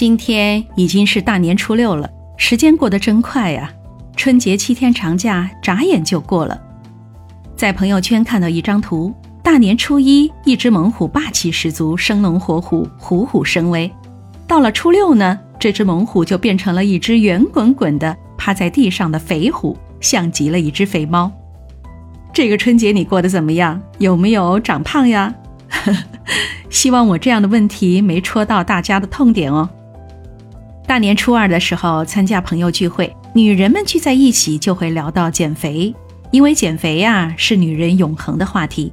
今天已经是大年初六了，时间过得真快呀！春节七天长假眨眼就过了。在朋友圈看到一张图，大年初一，一只猛虎霸气十足，生龙活虎，虎虎生威。到了初六呢，这只猛虎就变成了一只圆滚滚的趴在地上的肥虎，像极了一只肥猫。这个春节你过得怎么样？有没有长胖呀？希望我这样的问题没戳到大家的痛点哦。大年初二的时候参加朋友聚会，女人们聚在一起就会聊到减肥，因为减肥呀是女人永恒的话题。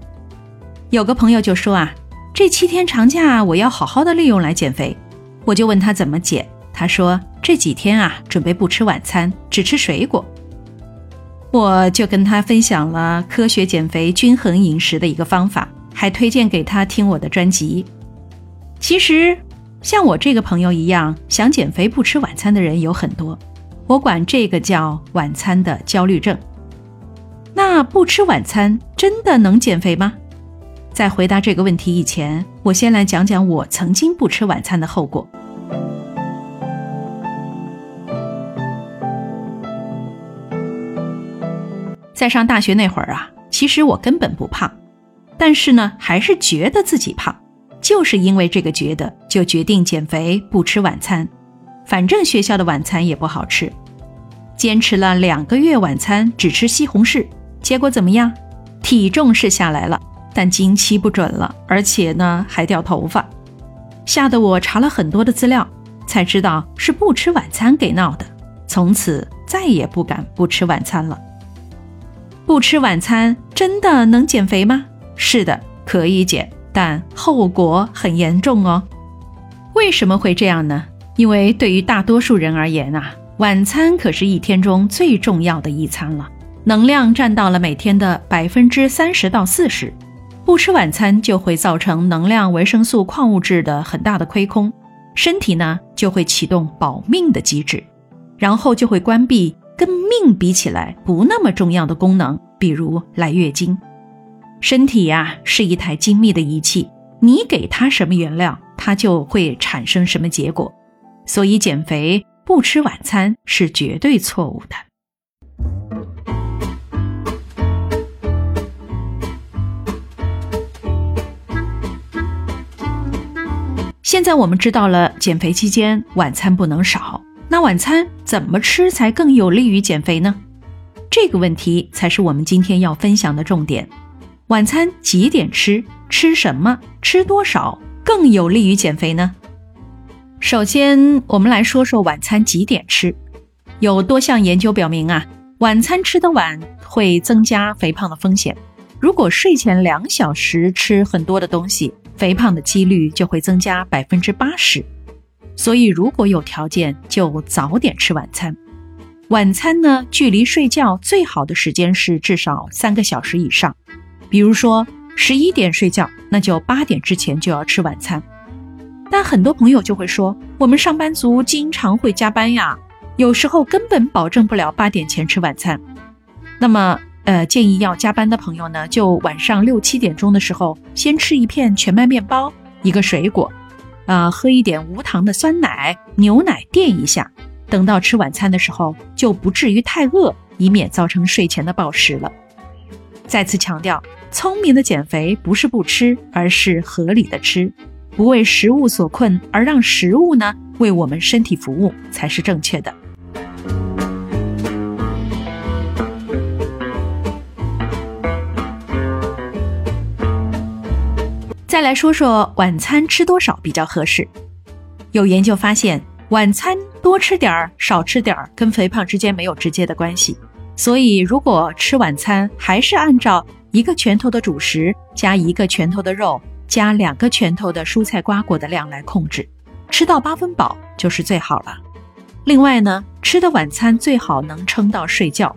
有个朋友就说啊，这七天长假我要好好的利用来减肥。我就问他怎么减，他说这几天啊准备不吃晚餐，只吃水果。我就跟他分享了科学减肥、均衡饮食的一个方法，还推荐给他听我的专辑。其实。像我这个朋友一样想减肥不吃晚餐的人有很多，我管这个叫晚餐的焦虑症。那不吃晚餐真的能减肥吗？在回答这个问题以前，我先来讲讲我曾经不吃晚餐的后果。在上大学那会儿啊，其实我根本不胖，但是呢，还是觉得自己胖。就是因为这个觉得，就决定减肥不吃晚餐，反正学校的晚餐也不好吃。坚持了两个月，晚餐只吃西红柿，结果怎么样？体重是下来了，但经期不准了，而且呢还掉头发，吓得我查了很多的资料，才知道是不吃晚餐给闹的。从此再也不敢不吃晚餐了。不吃晚餐真的能减肥吗？是的，可以减。但后果很严重哦。为什么会这样呢？因为对于大多数人而言啊，晚餐可是一天中最重要的一餐了，能量占到了每天的百分之三十到四十。不吃晚餐就会造成能量、维生素、矿物质的很大的亏空，身体呢就会启动保命的机制，然后就会关闭跟命比起来不那么重要的功能，比如来月经。身体呀是一台精密的仪器，你给它什么原料，它就会产生什么结果。所以减肥不吃晚餐是绝对错误的。现在我们知道了，减肥期间晚餐不能少。那晚餐怎么吃才更有利于减肥呢？这个问题才是我们今天要分享的重点。晚餐几点吃？吃什么？吃多少更有利于减肥呢？首先，我们来说说晚餐几点吃。有多项研究表明啊，晚餐吃的晚会增加肥胖的风险。如果睡前两小时吃很多的东西，肥胖的几率就会增加百分之八十。所以，如果有条件，就早点吃晚餐。晚餐呢，距离睡觉最好的时间是至少三个小时以上。比如说十一点睡觉，那就八点之前就要吃晚餐。但很多朋友就会说，我们上班族经常会加班呀，有时候根本保证不了八点前吃晚餐。那么，呃，建议要加班的朋友呢，就晚上六七点钟的时候，先吃一片全麦面包，一个水果，啊，喝一点无糖的酸奶、牛奶垫一下，等到吃晚餐的时候，就不至于太饿，以免造成睡前的暴食了。再次强调。聪明的减肥不是不吃，而是合理的吃，不为食物所困，而让食物呢为我们身体服务才是正确的。再来说说晚餐吃多少比较合适。有研究发现，晚餐多吃点儿、少吃点儿跟肥胖之间没有直接的关系，所以如果吃晚餐还是按照。一个拳头的主食加一个拳头的肉加两个拳头的蔬菜瓜果的量来控制，吃到八分饱就是最好了。另外呢，吃的晚餐最好能撑到睡觉，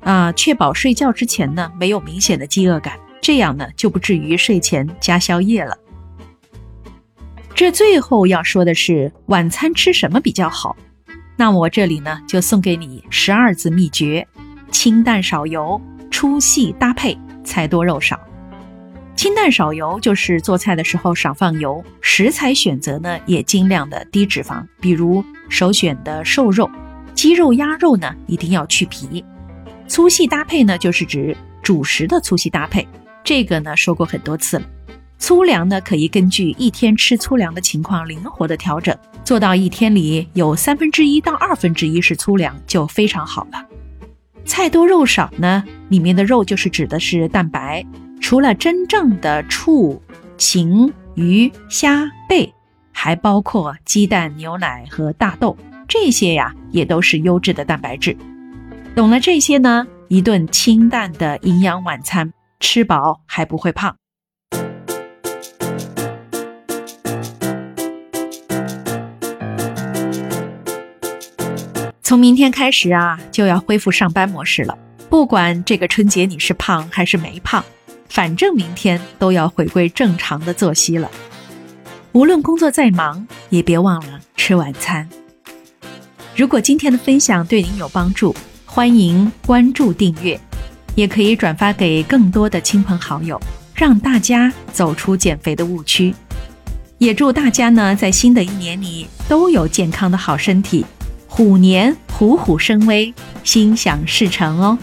啊，确保睡觉之前呢没有明显的饥饿感，这样呢就不至于睡前加宵夜了。这最后要说的是晚餐吃什么比较好，那我这里呢就送给你十二字秘诀：清淡少油，粗细搭配。菜多肉少，清淡少油就是做菜的时候少放油，食材选择呢也尽量的低脂肪，比如首选的瘦肉，鸡肉、鸭肉呢一定要去皮。粗细搭配呢就是指主食的粗细搭配，这个呢说过很多次了。粗粮呢可以根据一天吃粗粮的情况灵活的调整，做到一天里有三分之一到二分之一是粗粮就非常好了。菜多肉少呢，里面的肉就是指的是蛋白。除了真正的畜、禽、鱼、虾、贝，还包括鸡蛋、牛奶和大豆，这些呀也都是优质的蛋白质。懂了这些呢，一顿清淡的营养晚餐，吃饱还不会胖。从明天开始啊，就要恢复上班模式了。不管这个春节你是胖还是没胖。反正明天都要回归正常的作息了，无论工作再忙，也别忘了吃晚餐。如果今天的分享对您有帮助，欢迎关注订阅，也可以转发给更多的亲朋好友，让大家走出减肥的误区。也祝大家呢，在新的一年里都有健康的好身体，虎年虎虎生威，心想事成哦。